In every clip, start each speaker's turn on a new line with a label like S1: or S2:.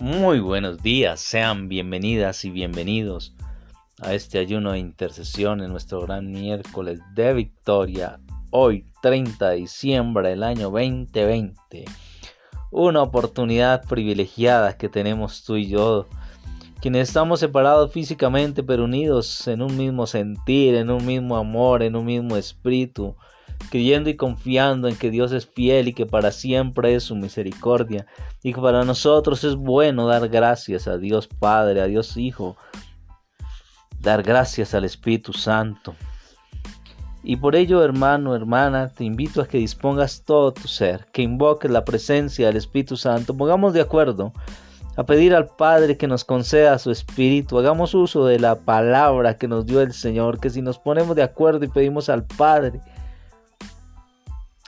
S1: Muy buenos días, sean bienvenidas y bienvenidos a este ayuno de intercesión en nuestro gran miércoles de victoria, hoy 30 de diciembre del año 2020. Una oportunidad privilegiada que tenemos tú y yo, quienes estamos separados físicamente pero unidos en un mismo sentir, en un mismo amor, en un mismo espíritu creyendo y confiando en que Dios es fiel y que para siempre es su misericordia, y que para nosotros es bueno dar gracias a Dios Padre, a Dios Hijo, dar gracias al Espíritu Santo. Y por ello, hermano, hermana, te invito a que dispongas todo tu ser, que invoques la presencia del Espíritu Santo, pongamos de acuerdo a pedir al Padre que nos conceda su Espíritu, hagamos uso de la palabra que nos dio el Señor, que si nos ponemos de acuerdo y pedimos al Padre,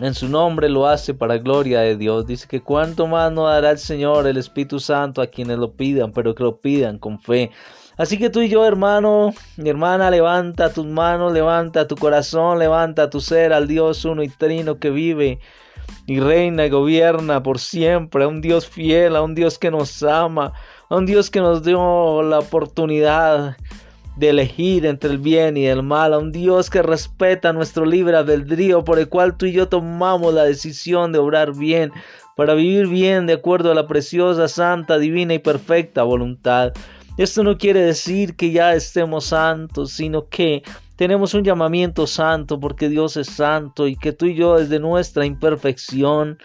S1: en su nombre lo hace para gloria de Dios. Dice que cuánto más no dará el Señor el Espíritu Santo a quienes lo pidan, pero que lo pidan con fe. Así que tú y yo, hermano, mi hermana, levanta tus manos, levanta tu corazón, levanta tu ser al Dios uno y trino que vive y reina y gobierna por siempre, a un Dios fiel, a un Dios que nos ama, a un Dios que nos dio la oportunidad de elegir entre el bien y el mal, a un Dios que respeta nuestro libre albedrío, por el cual tú y yo tomamos la decisión de obrar bien, para vivir bien de acuerdo a la preciosa, santa, divina y perfecta voluntad. Esto no quiere decir que ya estemos santos, sino que tenemos un llamamiento santo porque Dios es santo y que tú y yo desde nuestra imperfección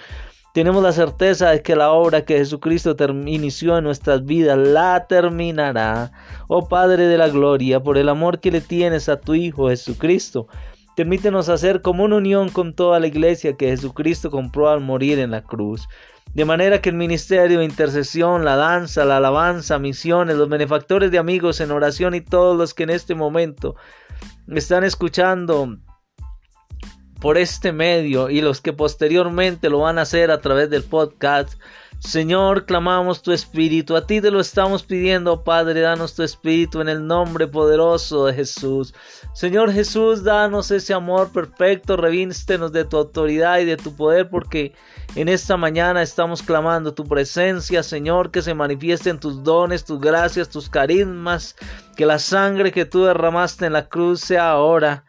S1: tenemos la certeza de que la obra que Jesucristo inició en nuestras vidas la terminará. Oh Padre de la Gloria, por el amor que le tienes a tu Hijo Jesucristo, permítenos hacer como una unión con toda la iglesia que Jesucristo compró al morir en la cruz. De manera que el ministerio intercesión, la danza, la alabanza, misiones, los benefactores de amigos en oración y todos los que en este momento están escuchando por este medio y los que posteriormente lo van a hacer a través del podcast. Señor, clamamos tu espíritu, a ti te lo estamos pidiendo, Padre, danos tu espíritu en el nombre poderoso de Jesús. Señor Jesús, danos ese amor perfecto, revístenos de tu autoridad y de tu poder, porque en esta mañana estamos clamando tu presencia, Señor, que se manifiesten tus dones, tus gracias, tus carismas, que la sangre que tú derramaste en la cruz sea ahora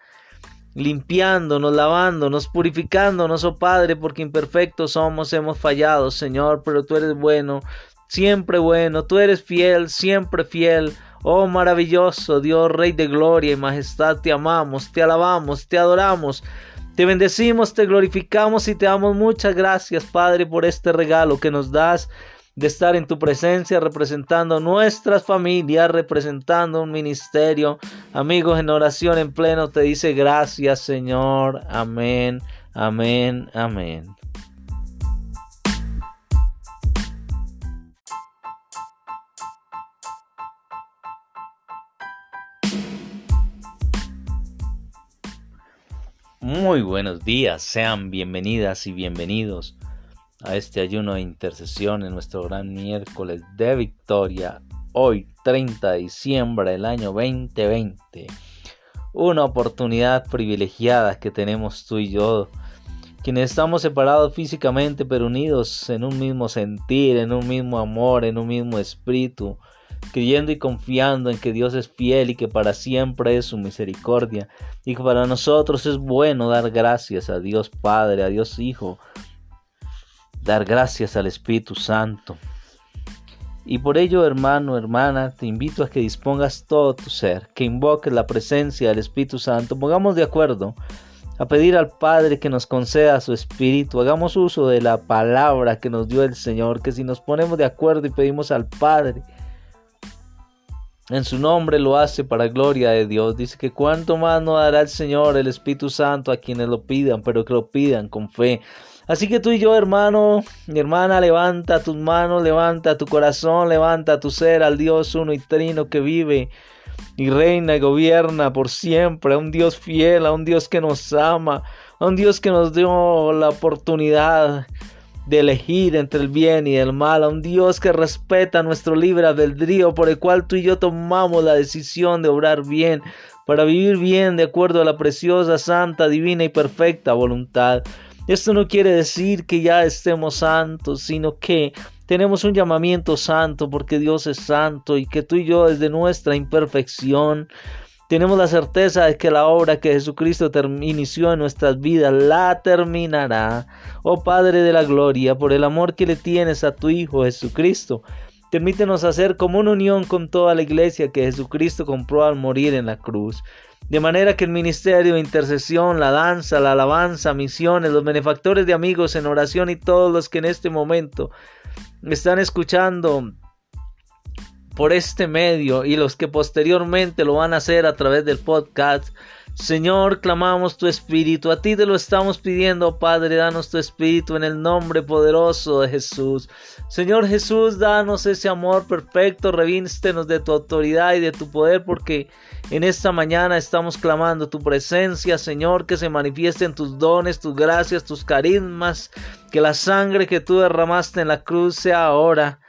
S1: limpiándonos, lavándonos, purificándonos, oh Padre, porque imperfectos somos, hemos fallado, Señor, pero tú eres bueno, siempre bueno, tú eres fiel, siempre fiel. Oh maravilloso Dios, Rey de gloria y majestad, te amamos, te alabamos, te adoramos, te bendecimos, te glorificamos y te damos muchas gracias, Padre, por este regalo que nos das de estar en tu presencia representando nuestras familias, representando un ministerio. Amigos, en oración en pleno te dice gracias Señor. Amén, amén, amén. Muy buenos días, sean bienvenidas y bienvenidos a este ayuno de intercesión en nuestro gran miércoles de victoria, hoy 30 de diciembre del año 2020. Una oportunidad privilegiada que tenemos tú y yo, quienes estamos separados físicamente pero unidos en un mismo sentir, en un mismo amor, en un mismo espíritu, creyendo y confiando en que Dios es fiel y que para siempre es su misericordia, y que para nosotros es bueno dar gracias a Dios Padre, a Dios Hijo, dar gracias al Espíritu Santo. Y por ello, hermano, hermana, te invito a que dispongas todo tu ser, que invoques la presencia del Espíritu Santo. Pongamos de acuerdo a pedir al Padre que nos conceda su Espíritu. Hagamos uso de la palabra que nos dio el Señor, que si nos ponemos de acuerdo y pedimos al Padre, en su nombre lo hace para gloria de Dios. Dice que cuánto más no dará el Señor el Espíritu Santo a quienes lo pidan, pero que lo pidan con fe. Así que tú y yo, hermano, mi hermana, levanta tus manos, levanta tu corazón, levanta tu ser al Dios uno y trino que vive y reina y gobierna por siempre, a un Dios fiel, a un Dios que nos ama, a un Dios que nos dio la oportunidad de elegir entre el bien y el mal, a un Dios que respeta nuestro libre albedrío, por el cual tú y yo tomamos la decisión de obrar bien, para vivir bien de acuerdo a la preciosa, santa, divina y perfecta voluntad. Esto no quiere decir que ya estemos santos, sino que tenemos un llamamiento santo porque Dios es santo y que tú y yo desde nuestra imperfección tenemos la certeza de que la obra que Jesucristo inició en nuestras vidas la terminará. Oh Padre de la Gloria, por el amor que le tienes a tu Hijo Jesucristo, permítenos hacer como una unión con toda la iglesia que Jesucristo compró al morir en la cruz. De manera que el ministerio intercesión, la danza, la alabanza, misiones, los benefactores de amigos en oración y todos los que en este momento están escuchando por este medio y los que posteriormente lo van a hacer a través del podcast. Señor, clamamos tu espíritu, a ti te lo estamos pidiendo, Padre, danos tu espíritu en el nombre poderoso de Jesús. Señor Jesús, danos ese amor perfecto, revístenos de tu autoridad y de tu poder, porque en esta mañana estamos clamando tu presencia, Señor, que se manifiesten tus dones, tus gracias, tus carismas, que la sangre que tú derramaste en la cruz sea ahora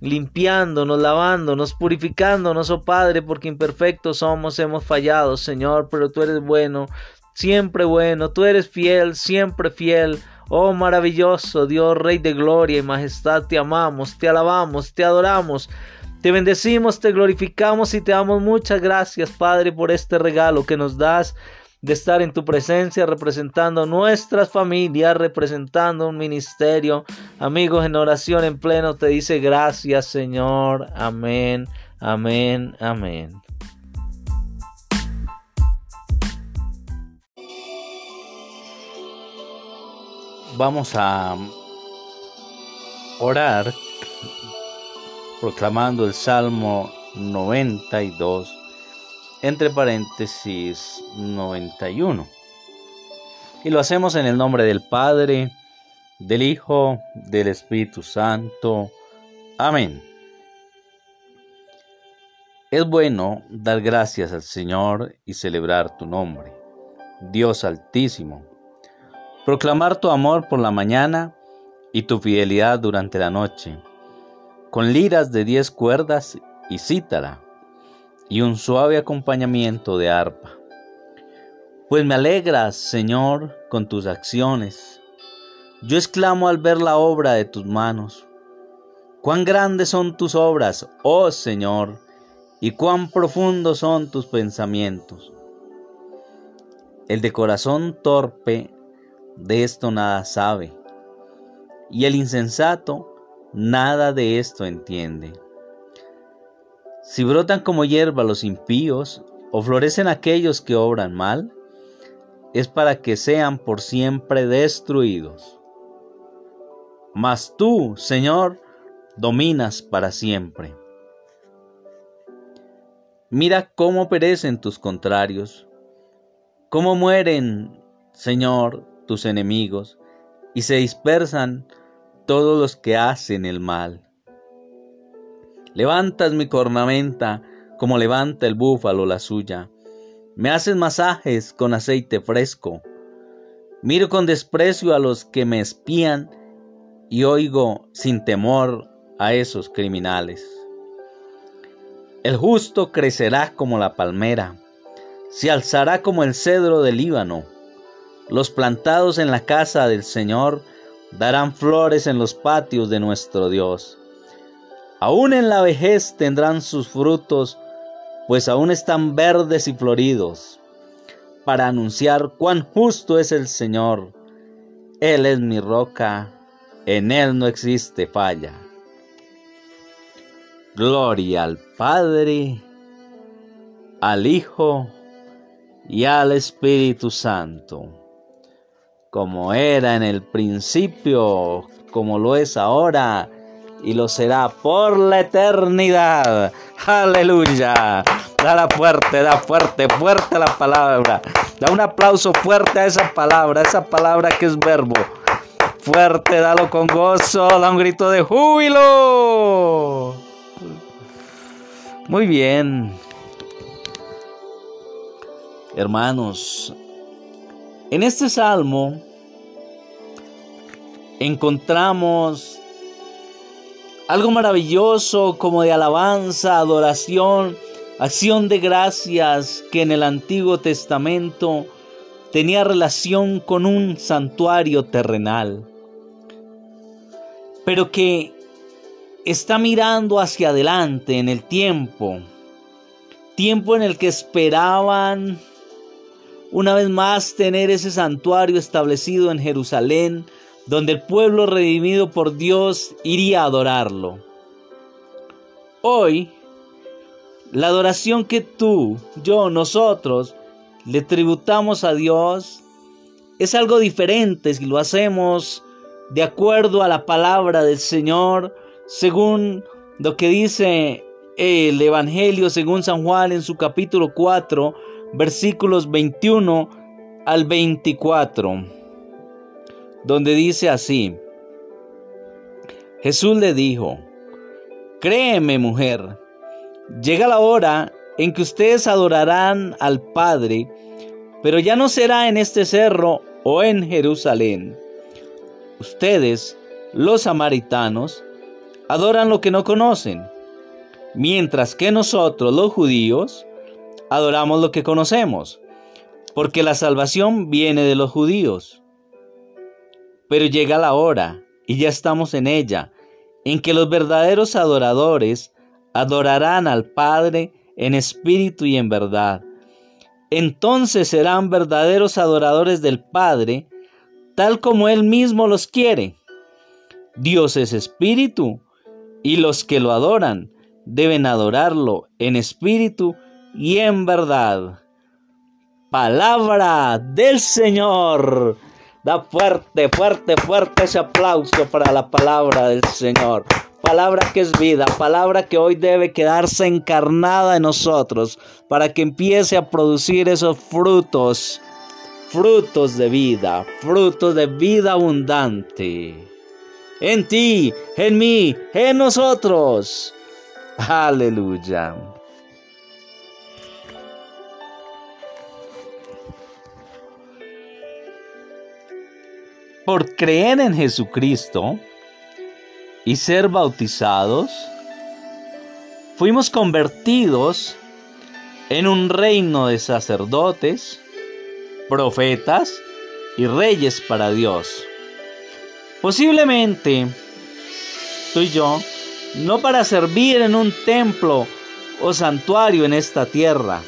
S1: limpiándonos, lavándonos, purificándonos, oh Padre, porque imperfectos somos, hemos fallado, Señor, pero tú eres bueno, siempre bueno, tú eres fiel, siempre fiel. Oh maravilloso Dios, Rey de gloria y majestad, te amamos, te alabamos, te adoramos, te bendecimos, te glorificamos y te damos muchas gracias, Padre, por este regalo que nos das de estar en tu presencia representando nuestras familias, representando un ministerio. Amigos, en oración en pleno te dice gracias Señor. Amén, amén, amén. Vamos a orar proclamando el Salmo 92 entre paréntesis 91. Y lo hacemos en el nombre del Padre, del Hijo, del Espíritu Santo. Amén. Es bueno dar gracias al Señor y celebrar tu nombre, Dios Altísimo. Proclamar tu amor por la mañana y tu fidelidad durante la noche, con liras de diez cuerdas y cítara y un suave acompañamiento de arpa. Pues me alegras, Señor, con tus acciones. Yo exclamo al ver la obra de tus manos. Cuán grandes son tus obras, oh Señor, y cuán profundos son tus pensamientos. El de corazón torpe de esto nada sabe, y el insensato nada de esto entiende. Si brotan como hierba los impíos, o florecen aquellos que obran mal, es para que sean por siempre destruidos. Mas tú, Señor, dominas para siempre. Mira cómo perecen tus contrarios, cómo mueren, Señor, tus enemigos, y se dispersan todos los que hacen el mal. Levantas mi cornamenta como levanta el búfalo la suya. Me haces masajes con aceite fresco. Miro con desprecio a los que me espían y oigo sin temor a esos criminales. El justo crecerá como la palmera, se alzará como el cedro del Líbano. Los plantados en la casa del Señor darán flores en los patios de nuestro Dios. Aún en la vejez tendrán sus frutos, pues aún están verdes y floridos, para anunciar cuán justo es el Señor. Él es mi roca, en Él no existe falla. Gloria al Padre, al Hijo y al Espíritu Santo, como era en el principio, como lo es ahora, y lo será por la eternidad. Aleluya. Da fuerte, da fuerte, fuerte la palabra. Da un aplauso fuerte a esa palabra, esa palabra que es verbo. Fuerte, dalo con gozo, da un grito de júbilo. Muy bien. Hermanos, en este salmo encontramos algo maravilloso como de alabanza, adoración, acción de gracias que en el Antiguo Testamento tenía relación con un santuario terrenal, pero que está mirando hacia adelante en el tiempo, tiempo en el que esperaban una vez más tener ese santuario establecido en Jerusalén, donde el pueblo redimido por Dios iría a adorarlo. Hoy, la adoración que tú, yo, nosotros le tributamos a Dios es algo diferente si lo hacemos de acuerdo a la palabra del Señor, según lo que dice el Evangelio según San Juan en su capítulo 4, versículos 21 al 24, donde dice así, Jesús le dijo, Créeme mujer, llega la hora en que ustedes adorarán al Padre, pero ya no será en este cerro o en Jerusalén. Ustedes, los samaritanos, adoran lo que no conocen, mientras que nosotros, los judíos, adoramos lo que conocemos, porque la salvación viene de los judíos. Pero llega la hora, y ya estamos en ella, en que los verdaderos adoradores adorarán al Padre en espíritu y en verdad. Entonces serán verdaderos adoradores del Padre, tal como Él mismo los quiere. Dios es espíritu, y los que lo adoran deben adorarlo en espíritu y en verdad. Palabra del Señor. Da fuerte, fuerte, fuerte ese aplauso para la palabra del Señor. Palabra que es vida, palabra que hoy debe quedarse encarnada en nosotros para que empiece a producir esos frutos, frutos de vida, frutos de vida abundante. En ti, en mí, en nosotros. Aleluya. Por creer en Jesucristo y ser bautizados, fuimos convertidos en un reino de sacerdotes, profetas y reyes para Dios. Posiblemente tú y yo, no para servir en un templo o santuario en esta tierra,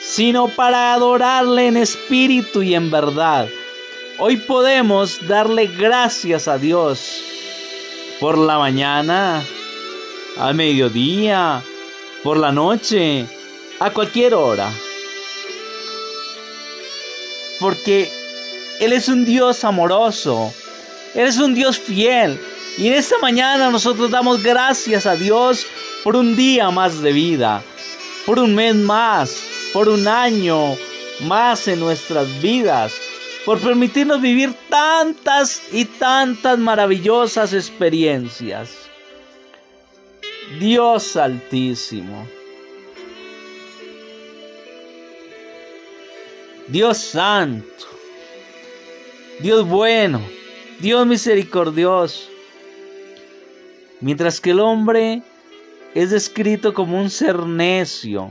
S1: sino para adorarle en espíritu y en verdad Hoy podemos darle gracias a Dios por la mañana, al mediodía, por la noche, a cualquier hora. Porque Él es un Dios amoroso, Él es un Dios fiel. Y en esta mañana nosotros damos gracias a Dios por un día más de vida, por un mes más, por un año más en nuestras vidas por permitirnos vivir tantas y tantas maravillosas experiencias. Dios altísimo. Dios santo. Dios bueno. Dios misericordioso. Mientras que el hombre es descrito como un ser necio,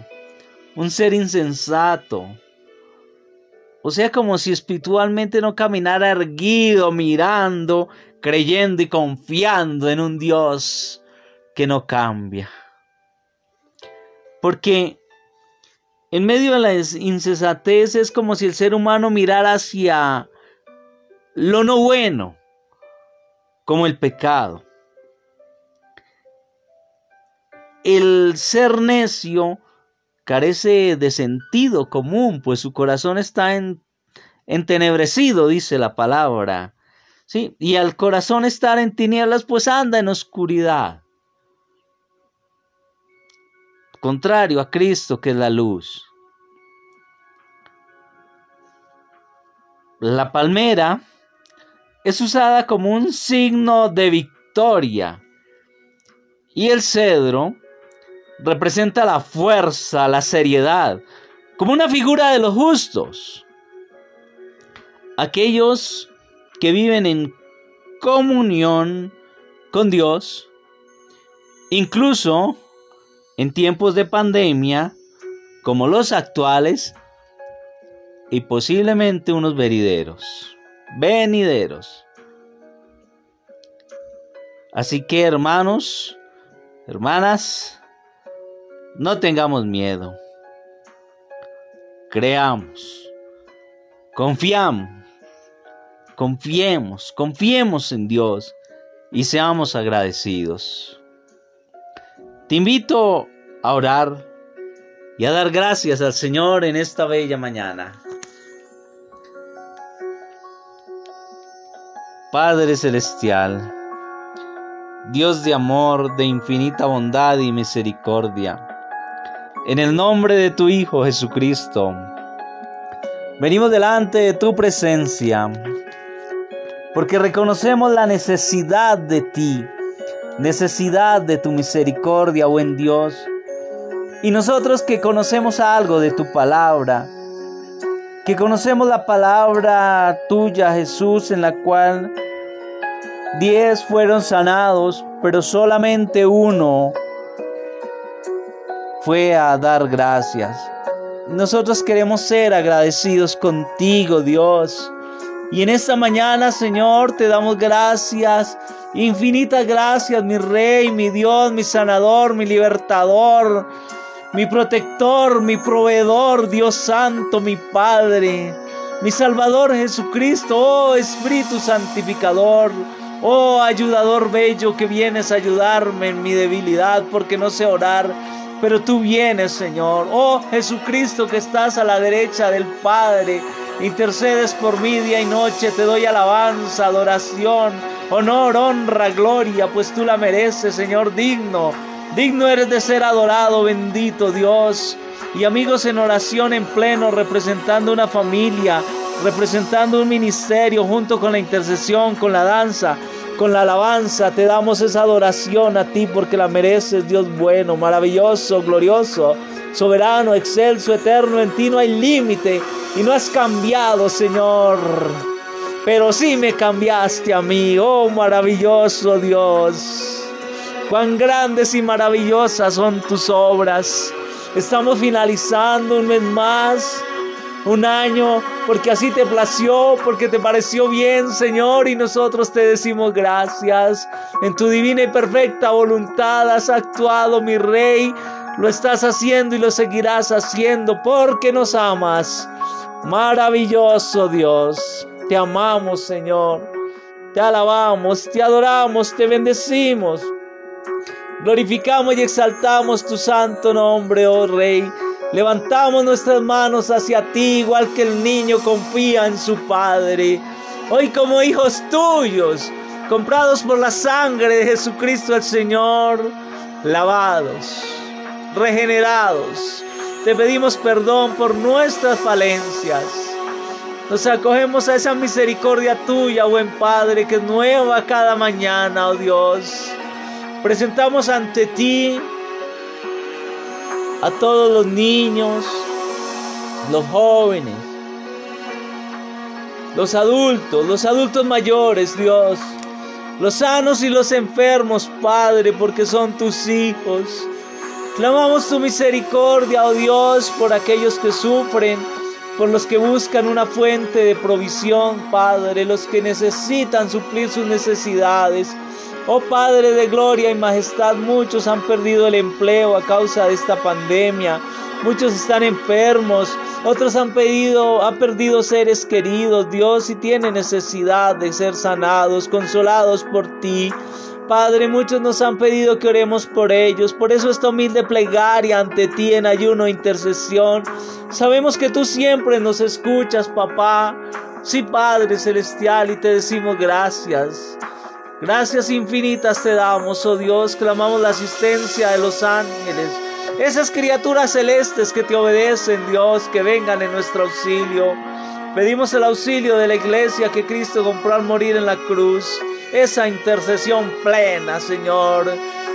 S1: un ser insensato, o sea, como si espiritualmente no caminara erguido, mirando, creyendo y confiando en un Dios que no cambia. Porque en medio de la insensatez es como si el ser humano mirara hacia lo no bueno, como el pecado. El ser necio carece de sentido común, pues su corazón está en, entenebrecido, dice la palabra. ¿Sí? Y al corazón estar en tinieblas, pues anda en oscuridad. Contrario a Cristo, que es la luz. La palmera es usada como un signo de victoria. Y el cedro representa la fuerza, la seriedad, como una figura de los justos. Aquellos que viven en comunión con Dios, incluso en tiempos de pandemia como los actuales y posiblemente unos venideros, venideros. Así que hermanos, hermanas, no tengamos miedo. Creamos, confiamos, confiemos, confiemos en Dios y seamos agradecidos. Te invito a orar y a dar gracias al Señor en esta bella mañana. Padre Celestial, Dios de amor, de infinita bondad y misericordia, en el nombre de tu Hijo Jesucristo, venimos delante de tu presencia, porque reconocemos la necesidad de ti, necesidad de tu misericordia, buen Dios, y nosotros que conocemos algo de tu palabra, que conocemos la palabra tuya, Jesús, en la cual Diez fueron sanados, pero solamente uno fue a dar gracias. Nosotros queremos ser agradecidos contigo, Dios. Y en esta mañana, Señor, te damos gracias, infinitas gracias, mi Rey, mi Dios, mi sanador, mi libertador, mi protector, mi proveedor, Dios Santo, mi Padre, mi Salvador Jesucristo, oh Espíritu Santificador. Oh ayudador bello que vienes a ayudarme en mi debilidad porque no sé orar, pero tú vienes Señor. Oh Jesucristo que estás a la derecha del Padre, intercedes por mí día y noche, te doy alabanza, adoración, honor, honra, gloria, pues tú la mereces Señor digno. Digno eres de ser adorado, bendito Dios. Y amigos en oración en pleno, representando una familia, representando un ministerio junto con la intercesión, con la danza, con la alabanza. Te damos esa adoración a ti porque la mereces, Dios bueno, maravilloso, glorioso, soberano, excelso, eterno. En ti no hay límite y no has cambiado, Señor. Pero sí me cambiaste a mí, oh maravilloso Dios. Cuán grandes y maravillosas son tus obras. Estamos finalizando un mes más un año, porque así te plació, porque te pareció bien, Señor, y nosotros te decimos gracias. En tu divina y perfecta voluntad has actuado, mi Rey, lo estás haciendo y lo seguirás haciendo, porque nos amas. Maravilloso Dios, te amamos, Señor, te alabamos, te adoramos, te bendecimos. Glorificamos y exaltamos tu santo nombre, oh Rey. Levantamos nuestras manos hacia ti, igual que el niño confía en su Padre. Hoy como hijos tuyos, comprados por la sangre de Jesucristo el Señor, lavados, regenerados, te pedimos perdón por nuestras falencias. Nos acogemos a esa misericordia tuya, buen Padre, que es nueva cada mañana, oh Dios. Presentamos ante ti a todos los niños, los jóvenes, los adultos, los adultos mayores, Dios, los sanos y los enfermos, Padre, porque son tus hijos. Clamamos tu misericordia, oh Dios, por aquellos que sufren, por los que buscan una fuente de provisión, Padre, los que necesitan suplir sus necesidades. Oh Padre de gloria y majestad, muchos han perdido el empleo a causa de esta pandemia. Muchos están enfermos, otros han pedido, han perdido seres queridos, Dios, y tienen necesidad de ser sanados, consolados por ti. Padre, muchos nos han pedido que oremos por ellos, por eso esta humilde plegaria ante ti en ayuno e intercesión. Sabemos que tú siempre nos escuchas, papá. Sí, Padre Celestial, y te decimos gracias. Gracias infinitas te damos, oh Dios, clamamos la asistencia de los ángeles, esas criaturas celestes que te obedecen, Dios, que vengan en nuestro auxilio. Pedimos el auxilio de la iglesia que Cristo compró al morir en la cruz, esa intercesión plena, Señor.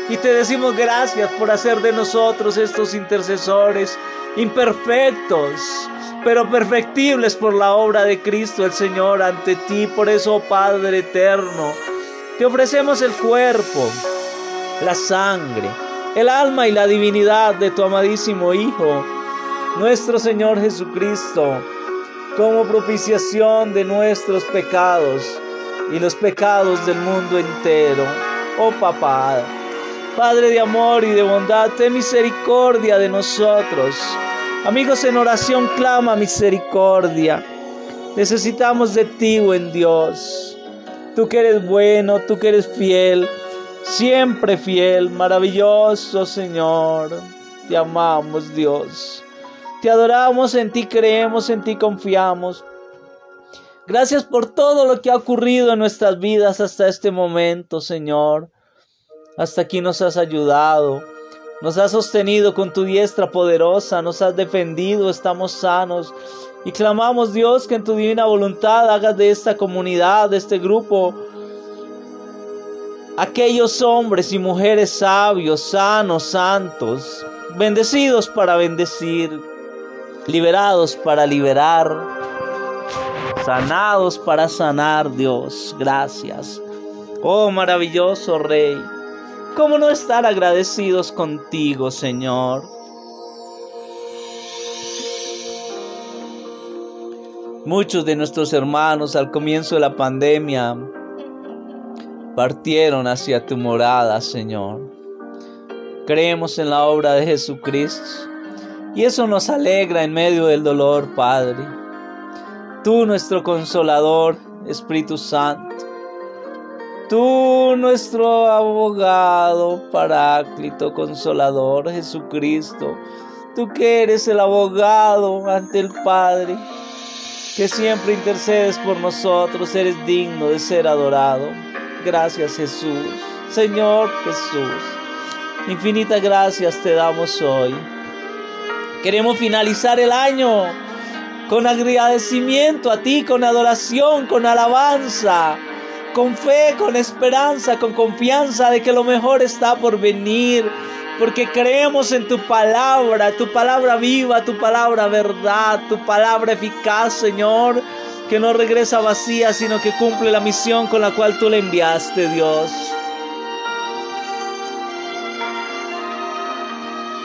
S1: Y te decimos gracias por hacer de nosotros estos intercesores imperfectos, pero perfectibles por la obra de Cristo el Señor ante ti. Por eso, Padre eterno, te ofrecemos el cuerpo, la sangre, el alma y la divinidad de tu amadísimo Hijo, nuestro Señor Jesucristo, como propiciación de nuestros pecados y los pecados del mundo entero. Oh papá, Padre de amor y de bondad, ten misericordia de nosotros. Amigos en oración, clama misericordia. Necesitamos de ti, buen Dios. Tú que eres bueno, tú que eres fiel, siempre fiel, maravilloso Señor. Te amamos, Dios. Te adoramos, en ti creemos, en ti confiamos. Gracias por todo lo que ha ocurrido en nuestras vidas hasta este momento, Señor. Hasta aquí nos has ayudado, nos has sostenido con tu diestra poderosa, nos has defendido, estamos sanos. Y clamamos Dios que en tu divina voluntad hagas de esta comunidad, de este grupo, aquellos hombres y mujeres sabios, sanos, santos, bendecidos para bendecir, liberados para liberar, sanados para sanar, Dios. Gracias. Oh maravilloso Rey. ¿Cómo no estar agradecidos contigo, Señor? Muchos de nuestros hermanos al comienzo de la pandemia partieron hacia tu morada, Señor. Creemos en la obra de Jesucristo y eso nos alegra en medio del dolor, Padre. Tú, nuestro consolador, Espíritu Santo Tú, nuestro abogado, paráclito, consolador, Jesucristo, tú que eres el abogado ante el Padre, que siempre intercedes por nosotros, eres digno de ser adorado. Gracias Jesús, Señor Jesús. Infinitas gracias te damos hoy. Queremos finalizar el año con agradecimiento a ti, con adoración, con alabanza con fe, con esperanza, con confianza de que lo mejor está por venir, porque creemos en tu palabra, tu palabra viva, tu palabra verdad, tu palabra eficaz, Señor, que no regresa vacía, sino que cumple la misión con la cual tú le enviaste, Dios.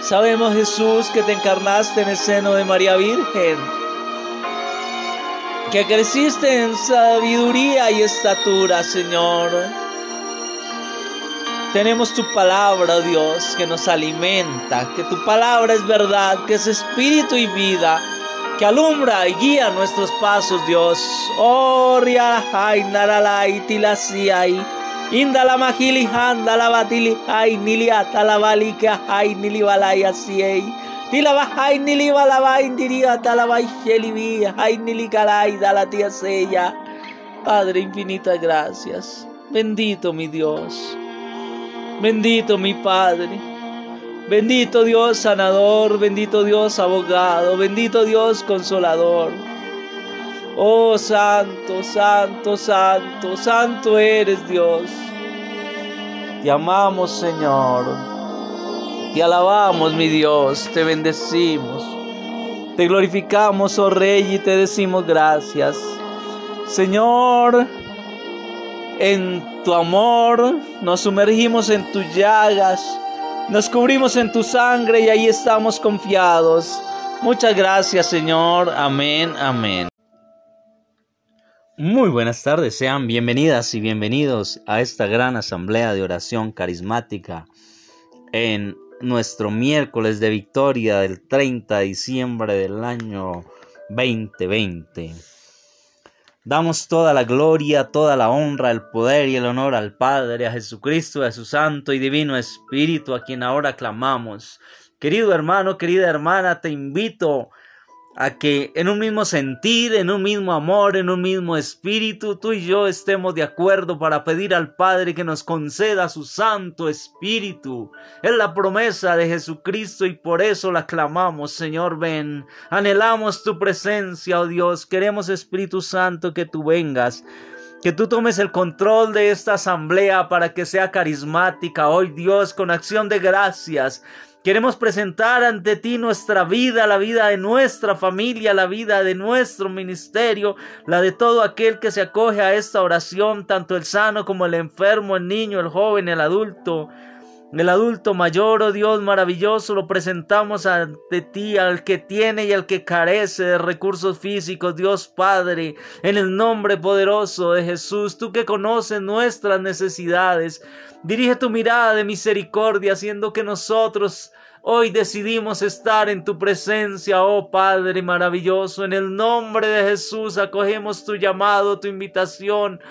S1: Sabemos, Jesús, que te encarnaste en el seno de María Virgen que creciste en sabiduría y estatura, Señor. Tenemos tu palabra, Dios, que nos alimenta, que tu palabra es verdad, que es espíritu y vida, que alumbra y guía nuestros pasos, Dios. Oh, indala mahili, handala batili, ay, niliata la balika, ay, nilibalai, asiei. Tilaba hay nili balaba indiria talaba shelivi hay nili kalai la tía sella. Padre infinitas gracias. Bendito mi Dios. Bendito mi Padre. Bendito Dios sanador, bendito Dios abogado, bendito Dios consolador. Oh santo, santo, santo, santo eres Dios. Te amamos Señor. Te alabamos, mi Dios, te bendecimos. Te glorificamos, oh Rey, y te decimos gracias. Señor, en tu amor nos sumergimos en tus llagas, nos cubrimos en tu sangre y ahí estamos confiados. Muchas gracias, Señor. Amén, amén. Muy buenas tardes, sean bienvenidas y bienvenidos a esta gran asamblea de oración carismática en nuestro miércoles de victoria del 30 de diciembre del año 2020. Damos toda la gloria, toda la honra, el poder y el honor al Padre, a Jesucristo, a su Santo y Divino Espíritu, a quien ahora clamamos. Querido hermano, querida hermana, te invito a que en un mismo sentir, en un mismo amor, en un mismo espíritu, tú y yo estemos de acuerdo para pedir al Padre que nos conceda su Santo Espíritu. Es la promesa de Jesucristo y por eso la clamamos, Señor, ven. Anhelamos tu presencia, oh Dios. Queremos, Espíritu Santo, que tú vengas. Que tú tomes el control de esta asamblea para que sea carismática hoy, Dios, con acción de gracias. Queremos presentar ante ti nuestra vida, la vida de nuestra familia, la vida de nuestro ministerio, la de todo aquel que se acoge a esta oración, tanto el sano como el enfermo, el niño, el joven, el adulto. el adulto mayor, oh Dios maravilloso, lo presentamos ante ti, al que tiene y al que carece de recursos físicos, Dios Padre, en el nombre poderoso de Jesús, tú que conoces nuestras necesidades. Dirige tu mirada de misericordia, haciendo que nosotros Hoy decidimos estar en tu presencia, oh Padre maravilloso. En el nombre de Jesús acogemos tu llamado, tu invitación.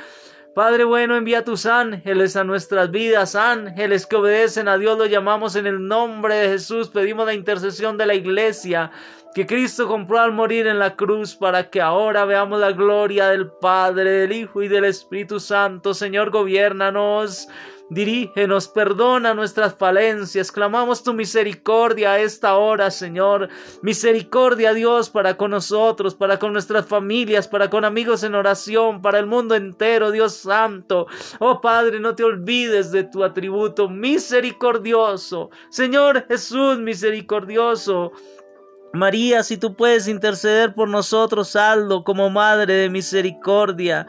S1: Padre bueno, envía tus ángeles a nuestras vidas, ángeles que obedecen a Dios, lo llamamos en el nombre de Jesús, pedimos la intercesión de la iglesia que Cristo compró al morir en la cruz para que ahora veamos la gloria del Padre, del Hijo y del Espíritu Santo. Señor, gobiernanos. Dirígenos, perdona nuestras falencias, clamamos tu misericordia a esta hora, Señor. Misericordia, Dios, para con nosotros, para con nuestras familias, para con amigos en oración, para el mundo entero, Dios Santo. Oh Padre, no te olvides de tu atributo misericordioso. Señor Jesús, misericordioso. María, si tú puedes interceder por nosotros, saldo como Madre de Misericordia.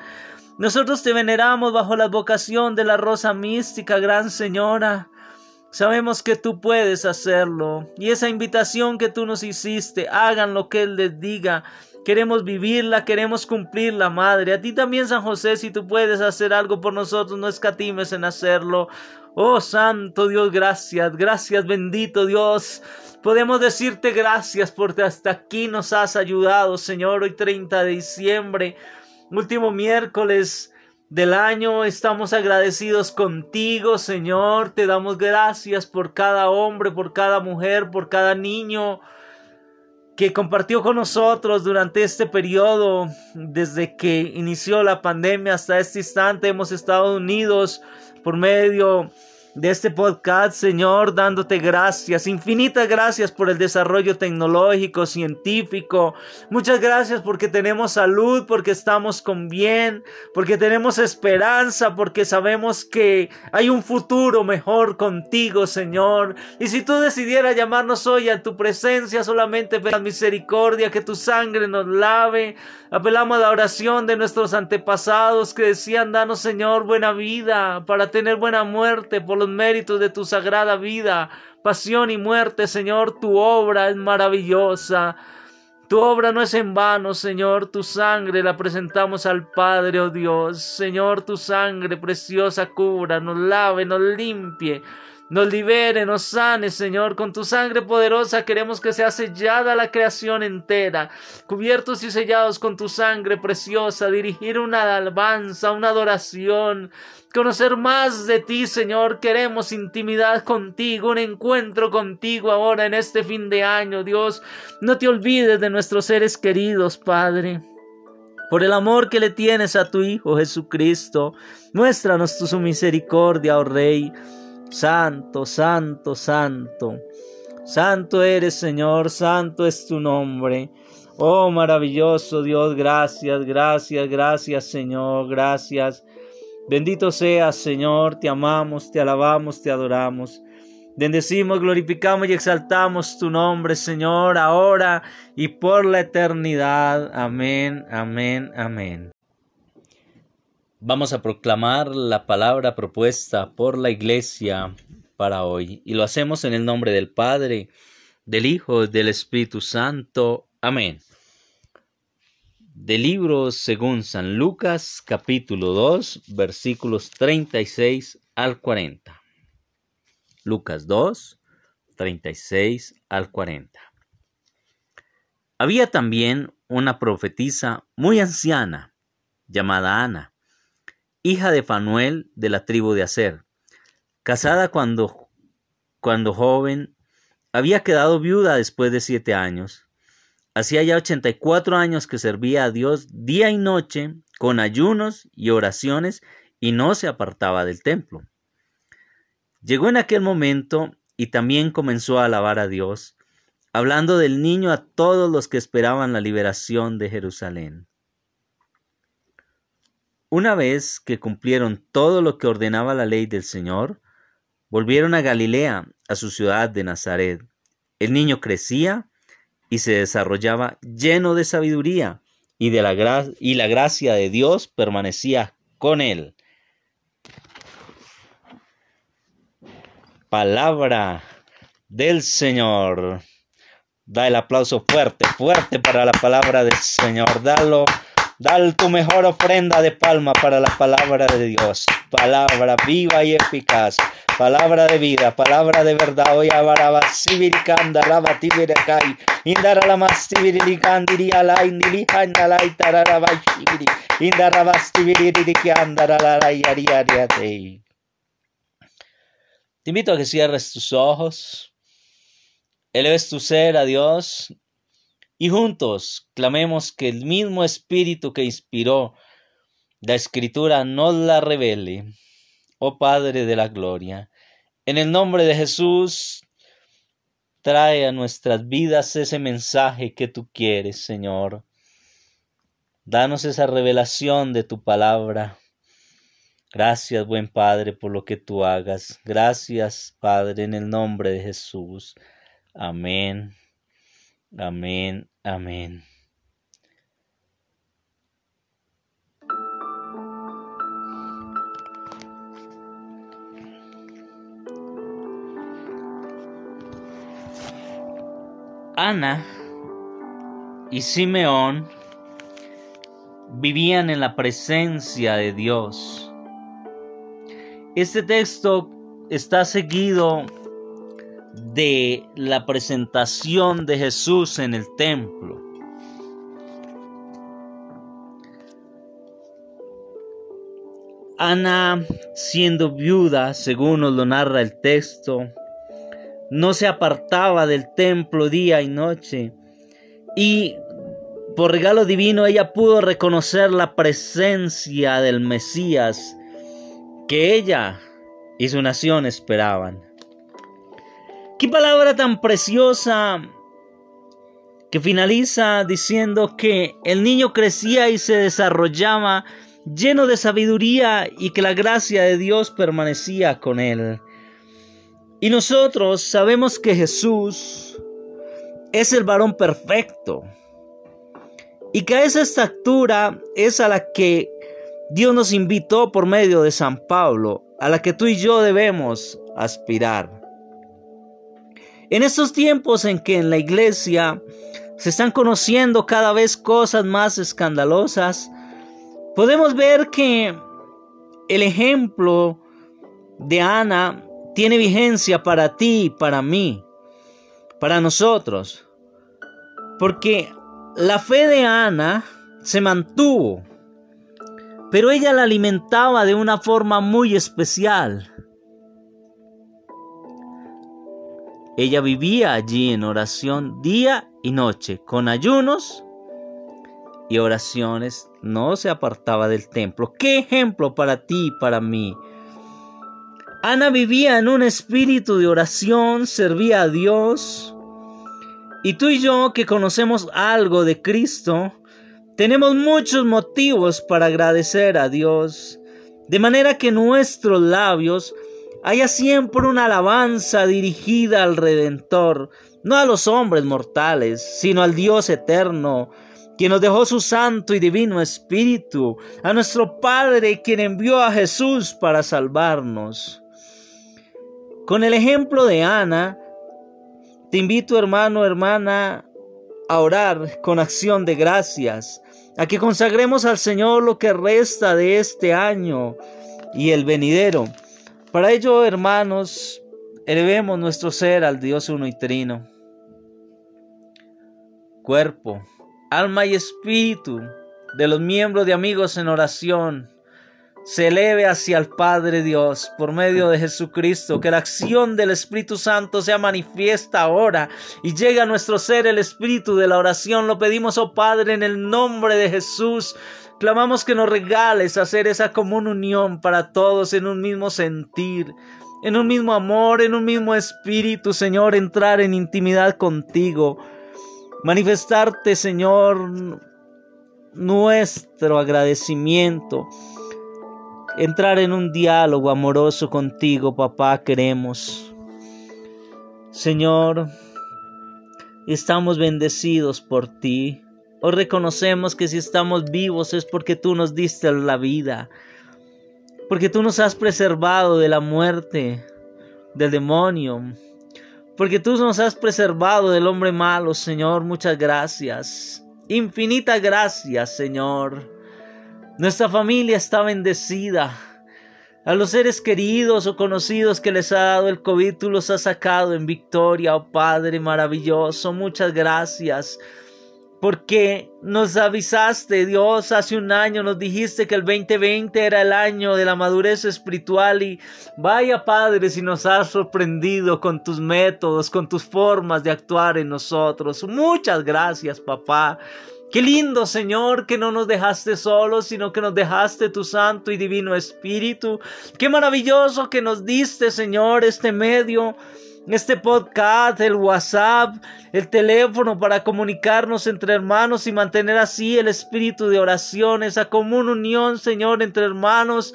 S1: Nosotros te veneramos bajo la vocación de la rosa mística, Gran Señora. Sabemos que tú puedes hacerlo. Y esa invitación que tú nos hiciste, hagan lo que Él les diga. Queremos vivirla, queremos cumplirla, Madre. A ti también, San José, si tú puedes hacer algo por nosotros, no escatimes en hacerlo. Oh Santo Dios, gracias, gracias, bendito Dios. Podemos decirte gracias porque hasta aquí nos has ayudado, Señor, hoy 30 de diciembre último miércoles del año. Estamos agradecidos contigo, Señor. Te damos gracias por cada hombre, por cada mujer, por cada niño que compartió con nosotros durante este periodo, desde que inició la pandemia hasta este instante. Hemos estado unidos por medio de este podcast, Señor, dándote gracias, infinitas gracias por el desarrollo tecnológico, científico. Muchas gracias porque tenemos salud, porque estamos con bien, porque tenemos esperanza, porque sabemos que hay un futuro mejor contigo, Señor. Y si tú decidieras llamarnos hoy a tu presencia, solamente la misericordia, que tu sangre nos lave. Apelamos a la oración de nuestros antepasados que decían, danos, Señor, buena vida para tener buena muerte por los méritos de tu sagrada vida, pasión y muerte, Señor, tu obra es maravillosa. Tu obra no es en vano, Señor, tu sangre la presentamos al Padre, oh Dios. Señor, tu sangre preciosa cubra, nos lave, nos limpie nos libere, nos sane, Señor. Con tu sangre poderosa queremos que sea sellada la creación entera. Cubiertos y sellados con tu sangre preciosa, dirigir una alabanza, una adoración. Conocer más de ti, Señor. Queremos intimidad contigo, un encuentro contigo ahora en este fin de año, Dios. No te olvides de nuestros seres queridos, Padre por el amor que le tienes a tu Hijo Jesucristo. Muéstranos tu misericordia, oh Rey. Santo, santo, santo. Santo eres Señor, santo es tu nombre. Oh maravilloso Dios, gracias, gracias, gracias Señor, gracias. Bendito seas Señor, te amamos, te alabamos, te adoramos. Bendecimos, glorificamos y exaltamos tu nombre, Señor, ahora y por la eternidad. Amén, amén, amén. Vamos a proclamar la palabra propuesta por la iglesia para hoy y lo hacemos en el nombre del Padre, del Hijo, del Espíritu Santo. Amén. Del libro según San Lucas capítulo 2 versículos 36 al 40. Lucas 2, 36 al 40. Había también una profetisa muy anciana llamada Ana hija de Fanuel de la tribu de Aser. Casada cuando, cuando joven, había quedado viuda después de siete años. Hacía ya ochenta y cuatro años que servía a Dios día y noche con ayunos y oraciones y no se apartaba del templo. Llegó en aquel momento y también comenzó a alabar a Dios, hablando del niño a todos los que esperaban la liberación de Jerusalén. Una vez que cumplieron todo lo que ordenaba la ley del Señor, volvieron a Galilea, a su ciudad de Nazaret. El niño crecía y se desarrollaba lleno de sabiduría, y, de la, y la gracia de Dios permanecía con él. palabra del Señor. Da el aplauso fuerte, fuerte para la palabra del Señor. Dalo, dale tu mejor ofrenda de palma para la palabra de Dios. Palabra viva y eficaz. Palabra de vida, palabra de verdad. Hoy abaraba sibirikanda raba tibirikai. Indara la mas tibirikandiri alai nilihanda lai tararaba shibiri. Indara vas tibiriki andara la la yari yari te invito a que cierres tus ojos, eleves tu ser a Dios y juntos clamemos que el mismo Espíritu que inspiró la Escritura nos la revele. Oh Padre de la Gloria, en el nombre de Jesús, trae a nuestras vidas ese mensaje que tú quieres, Señor. Danos esa revelación de tu palabra Gracias, buen Padre, por lo que tú hagas. Gracias, Padre, en el nombre de Jesús. Amén. Amén. Amén. Ana y Simeón vivían en la presencia de Dios. Este texto está seguido de la presentación de Jesús en el templo. Ana, siendo viuda, según nos lo narra el texto, no se apartaba del templo día y noche. Y por regalo divino ella pudo reconocer la presencia del Mesías que ella y su nación esperaban. Qué palabra tan preciosa que finaliza diciendo que el niño crecía y se desarrollaba lleno de sabiduría y que la gracia de Dios permanecía con él. Y nosotros sabemos que Jesús es el varón perfecto y que a esa estatura es a la que Dios nos invitó por medio de San Pablo, a la que tú y yo debemos aspirar. En estos tiempos en que en la iglesia se están conociendo cada vez cosas más escandalosas, podemos ver que el ejemplo de Ana tiene vigencia para ti para mí, para nosotros, porque la fe de Ana se mantuvo pero ella la alimentaba de una forma muy especial. Ella vivía allí en oración día y noche, con ayunos y oraciones, no se apartaba del templo. ¿Qué ejemplo para ti y para mí? Ana vivía en un espíritu de oración, servía a Dios. Y tú y yo que conocemos algo de Cristo, tenemos muchos motivos para agradecer a Dios, de manera que nuestros labios haya siempre una alabanza dirigida al Redentor, no a los hombres mortales, sino al Dios eterno, quien nos dejó su santo y divino Espíritu, a nuestro Padre, quien envió a Jesús para salvarnos. Con el ejemplo de Ana, te invito hermano, hermana, a orar con acción de gracias, a que consagremos al Señor lo que resta de este año y el venidero. Para ello, hermanos, elevemos nuestro ser al Dios uno y trino. Cuerpo, alma y espíritu de los miembros de amigos en oración se eleve hacia el Padre Dios por medio de Jesucristo, que la acción del Espíritu Santo sea manifiesta ahora y llegue a nuestro ser el Espíritu de la oración. Lo pedimos, oh Padre, en el nombre de Jesús. Clamamos que nos regales hacer esa común unión para todos en un mismo sentir, en un mismo amor, en un mismo espíritu, Señor, entrar en intimidad contigo. Manifestarte, Señor, nuestro agradecimiento entrar en un diálogo amoroso contigo, papá, queremos. Señor, estamos bendecidos por ti. Hoy reconocemos que si estamos vivos es porque tú nos diste la vida, porque tú nos has preservado de la muerte, del demonio. Porque tú nos has preservado del hombre malo, Señor. Muchas gracias. Infinita gracias, Señor. Nuestra familia está bendecida. A los seres queridos o conocidos que les ha dado el COVID, tú los has sacado en victoria, oh Padre maravilloso. Muchas gracias porque nos avisaste, Dios, hace un año nos dijiste que el 2020 era el año de la madurez espiritual y vaya Padre si nos has sorprendido con tus métodos, con tus formas de actuar en nosotros. Muchas gracias, papá. Qué lindo, Señor, que no nos dejaste solos, sino que nos dejaste tu Santo y Divino Espíritu. Qué maravilloso que nos diste, Señor, este medio este podcast, el WhatsApp, el teléfono para comunicarnos entre hermanos y mantener así el espíritu de oración, esa común unión, Señor, entre hermanos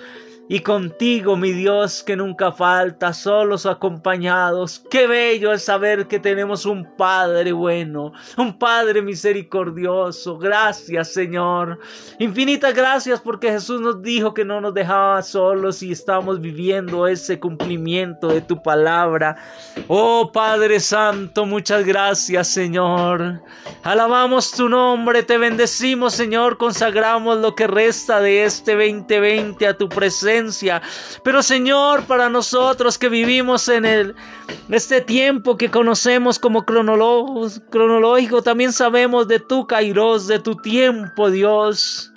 S1: y contigo, mi Dios, que nunca falta, solos acompañados. Qué bello es saber que tenemos un Padre bueno, un Padre misericordioso. Gracias, Señor. Infinitas gracias porque Jesús nos dijo que no nos dejaba solos y estamos viviendo ese cumplimiento de tu palabra. Oh Padre Santo, muchas gracias, Señor. Alabamos tu nombre, te bendecimos, Señor, consagramos lo que resta de este 2020 a tu presencia pero Señor, para nosotros que vivimos en el, este tiempo que conocemos como cronológico, también sabemos de tu Kairos, de tu tiempo, Dios.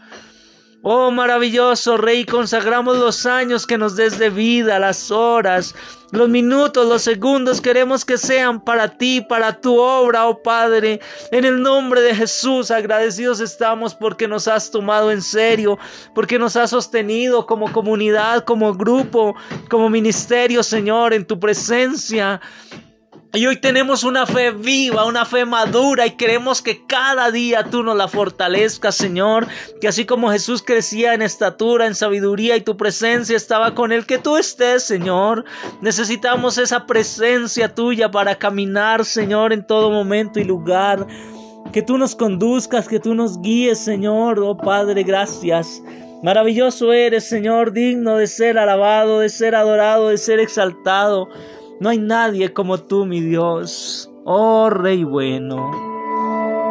S1: Oh maravilloso Rey, consagramos los años que nos des de vida, las horas, los minutos, los segundos, queremos que sean para ti, para tu obra, oh Padre. En el nombre de Jesús, agradecidos estamos porque nos has tomado en serio, porque nos has sostenido como comunidad, como grupo, como ministerio, Señor, en tu presencia. Y hoy tenemos una fe viva, una fe madura y queremos que cada día tú nos la fortalezcas, Señor. Que así como Jesús crecía en estatura, en sabiduría y tu presencia estaba con él, que tú estés, Señor. Necesitamos esa presencia tuya para caminar, Señor, en todo momento y lugar. Que tú nos conduzcas, que tú nos guíes, Señor. Oh Padre, gracias. Maravilloso eres, Señor, digno de ser alabado, de ser adorado, de ser exaltado. No hay nadie como tú, mi Dios, oh Rey bueno.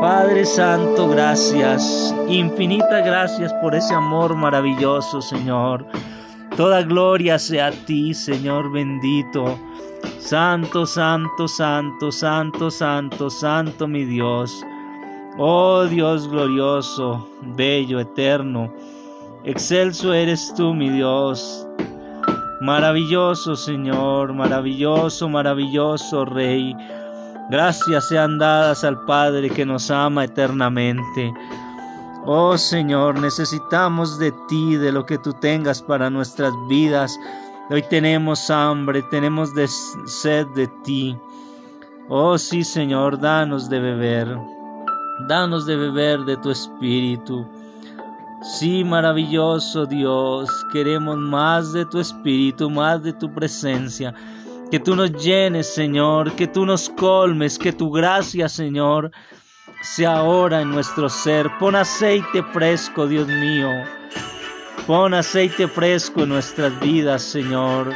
S1: Padre Santo, gracias, infinitas gracias por ese amor maravilloso, Señor. Toda gloria sea a ti, Señor bendito. Santo, santo, santo, santo, santo, santo, mi Dios. Oh Dios glorioso, bello, eterno. Excelso eres tú, mi Dios. Maravilloso Señor, maravilloso, maravilloso Rey. Gracias sean dadas al Padre que nos ama eternamente. Oh Señor, necesitamos de ti, de lo que tú tengas para nuestras vidas. Hoy tenemos hambre, tenemos sed de ti. Oh sí Señor, danos de beber. Danos de beber de tu espíritu. Sí, maravilloso Dios, queremos más de tu espíritu, más de tu presencia. Que tú nos llenes, Señor, que tú nos colmes, que tu gracia, Señor, sea ahora en nuestro ser. Pon aceite fresco, Dios mío. Pon aceite fresco en nuestras vidas, Señor.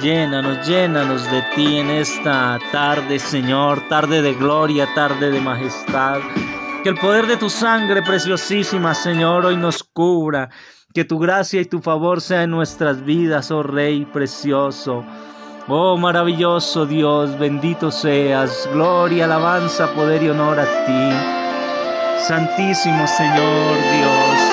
S1: Llénanos, llénanos de ti en esta tarde, Señor, tarde de gloria, tarde de majestad. Que el poder de tu sangre preciosísima, Señor, hoy nos cubra. Que tu gracia y tu favor sean en nuestras vidas, oh Rey precioso. Oh maravilloso Dios, bendito seas. Gloria, alabanza, poder y honor a ti. Santísimo Señor Dios.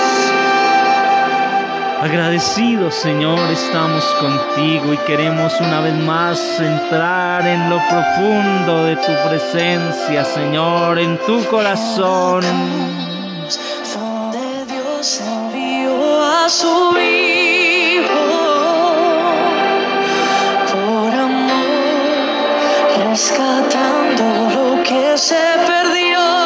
S1: Agradecidos, Señor, estamos contigo y queremos una vez más entrar en lo profundo de tu presencia, Señor, en tu corazón.
S2: Donde Dios envió a su Hijo por amor, rescatando lo que se perdió.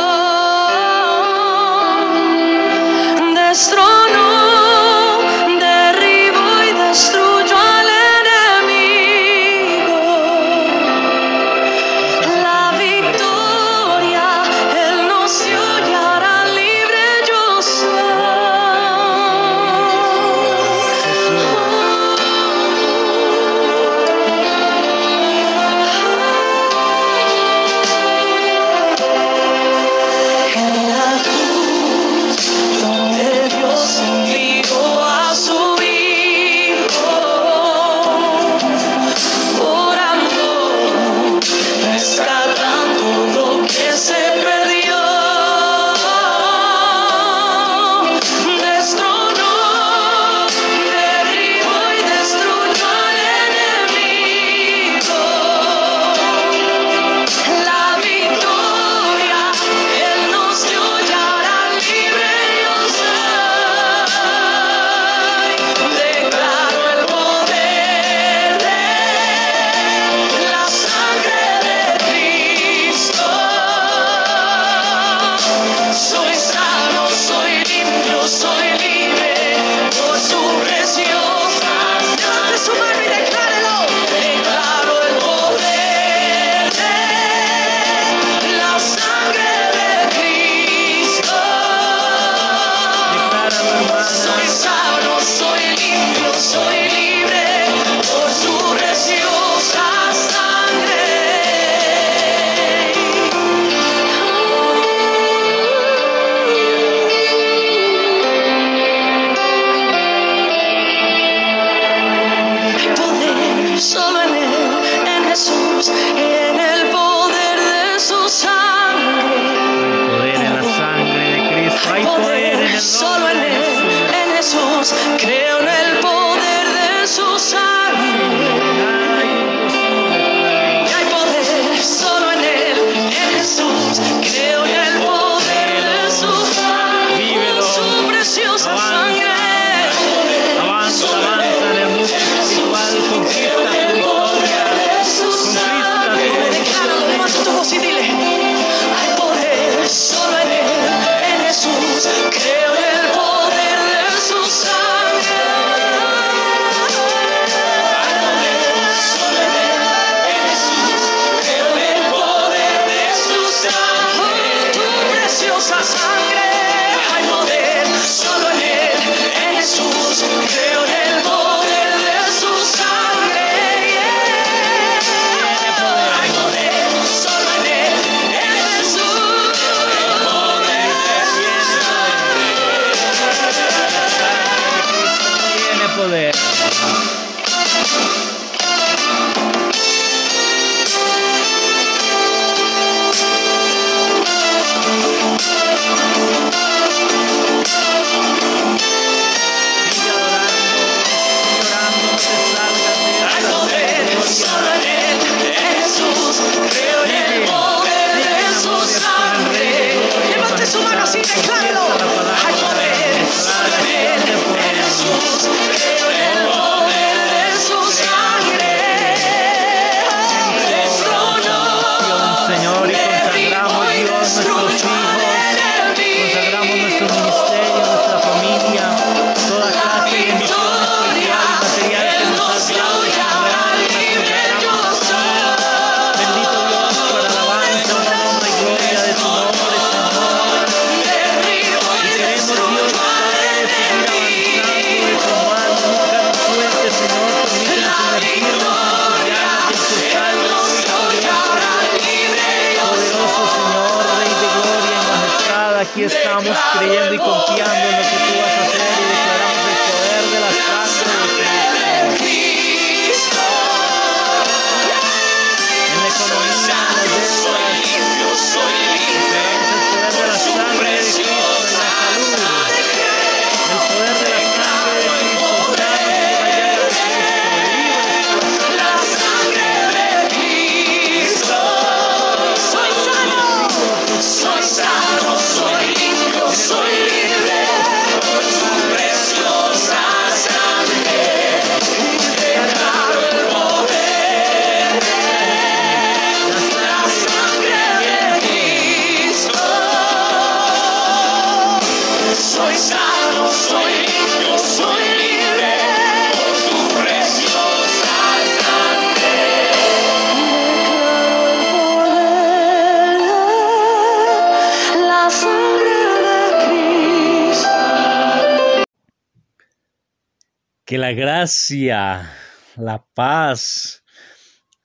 S1: la paz,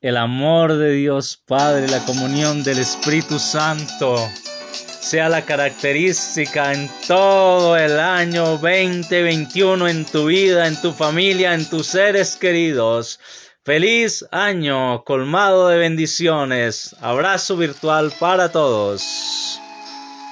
S1: el amor de Dios Padre, la comunión del Espíritu Santo sea la característica en todo el año 2021 en tu vida, en tu familia, en tus seres queridos. Feliz año colmado de bendiciones. Abrazo virtual para todos.